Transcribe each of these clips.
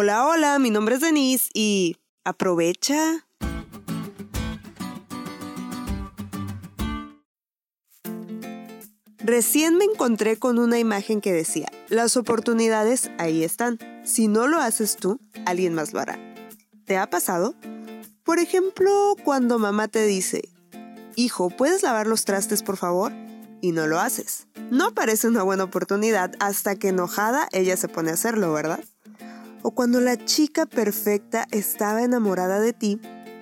Hola, hola, mi nombre es Denise y aprovecha. Recién me encontré con una imagen que decía, las oportunidades ahí están. Si no lo haces tú, alguien más lo hará. ¿Te ha pasado? Por ejemplo, cuando mamá te dice, hijo, ¿puedes lavar los trastes por favor? Y no lo haces. No parece una buena oportunidad hasta que enojada ella se pone a hacerlo, ¿verdad? O cuando la chica perfecta estaba enamorada de ti,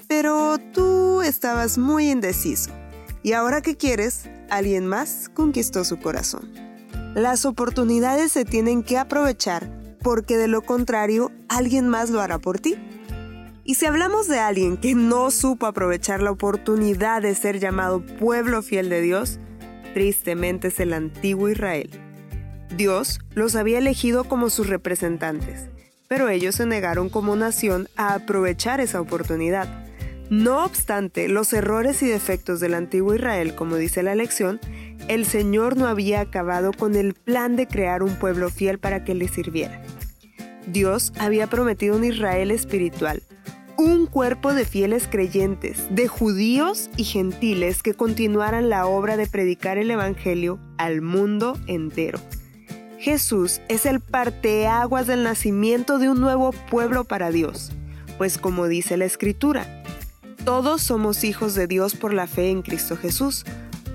pero tú estabas muy indeciso. Y ahora que quieres, alguien más conquistó su corazón. Las oportunidades se tienen que aprovechar porque de lo contrario alguien más lo hará por ti. Y si hablamos de alguien que no supo aprovechar la oportunidad de ser llamado pueblo fiel de Dios, tristemente es el antiguo Israel. Dios los había elegido como sus representantes, pero ellos se negaron como nación a aprovechar esa oportunidad. No obstante los errores y defectos del antiguo Israel, como dice la lección, el Señor no había acabado con el plan de crear un pueblo fiel para que le sirviera. Dios había prometido un Israel espiritual, un cuerpo de fieles creyentes, de judíos y gentiles que continuaran la obra de predicar el Evangelio al mundo entero. Jesús es el parteaguas del nacimiento de un nuevo pueblo para Dios, pues como dice la Escritura, todos somos hijos de Dios por la fe en Cristo Jesús,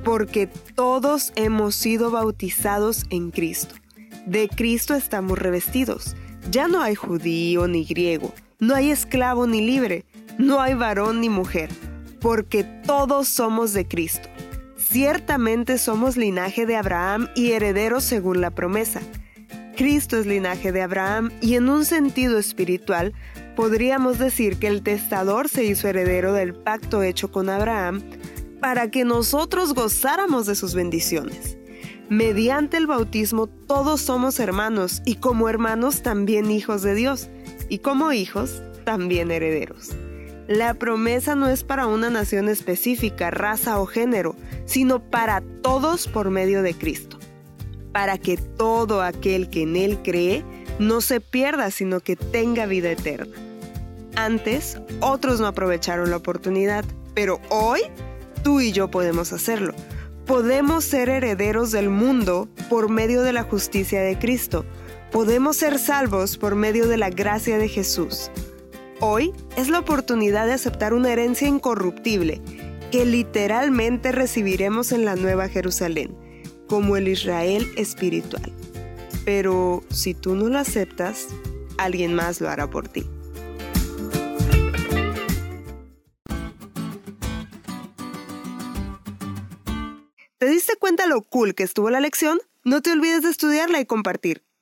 porque todos hemos sido bautizados en Cristo. De Cristo estamos revestidos. Ya no hay judío ni griego, no hay esclavo ni libre, no hay varón ni mujer, porque todos somos de Cristo. Ciertamente somos linaje de Abraham y herederos según la promesa. Cristo es linaje de Abraham y en un sentido espiritual podríamos decir que el testador se hizo heredero del pacto hecho con Abraham para que nosotros gozáramos de sus bendiciones. Mediante el bautismo todos somos hermanos y como hermanos también hijos de Dios y como hijos también herederos. La promesa no es para una nación específica, raza o género, sino para todos por medio de Cristo, para que todo aquel que en Él cree no se pierda, sino que tenga vida eterna. Antes, otros no aprovecharon la oportunidad, pero hoy tú y yo podemos hacerlo. Podemos ser herederos del mundo por medio de la justicia de Cristo. Podemos ser salvos por medio de la gracia de Jesús. Hoy es la oportunidad de aceptar una herencia incorruptible que literalmente recibiremos en la Nueva Jerusalén, como el Israel espiritual. Pero si tú no lo aceptas, alguien más lo hará por ti. ¿Te diste cuenta lo cool que estuvo la lección? No te olvides de estudiarla y compartir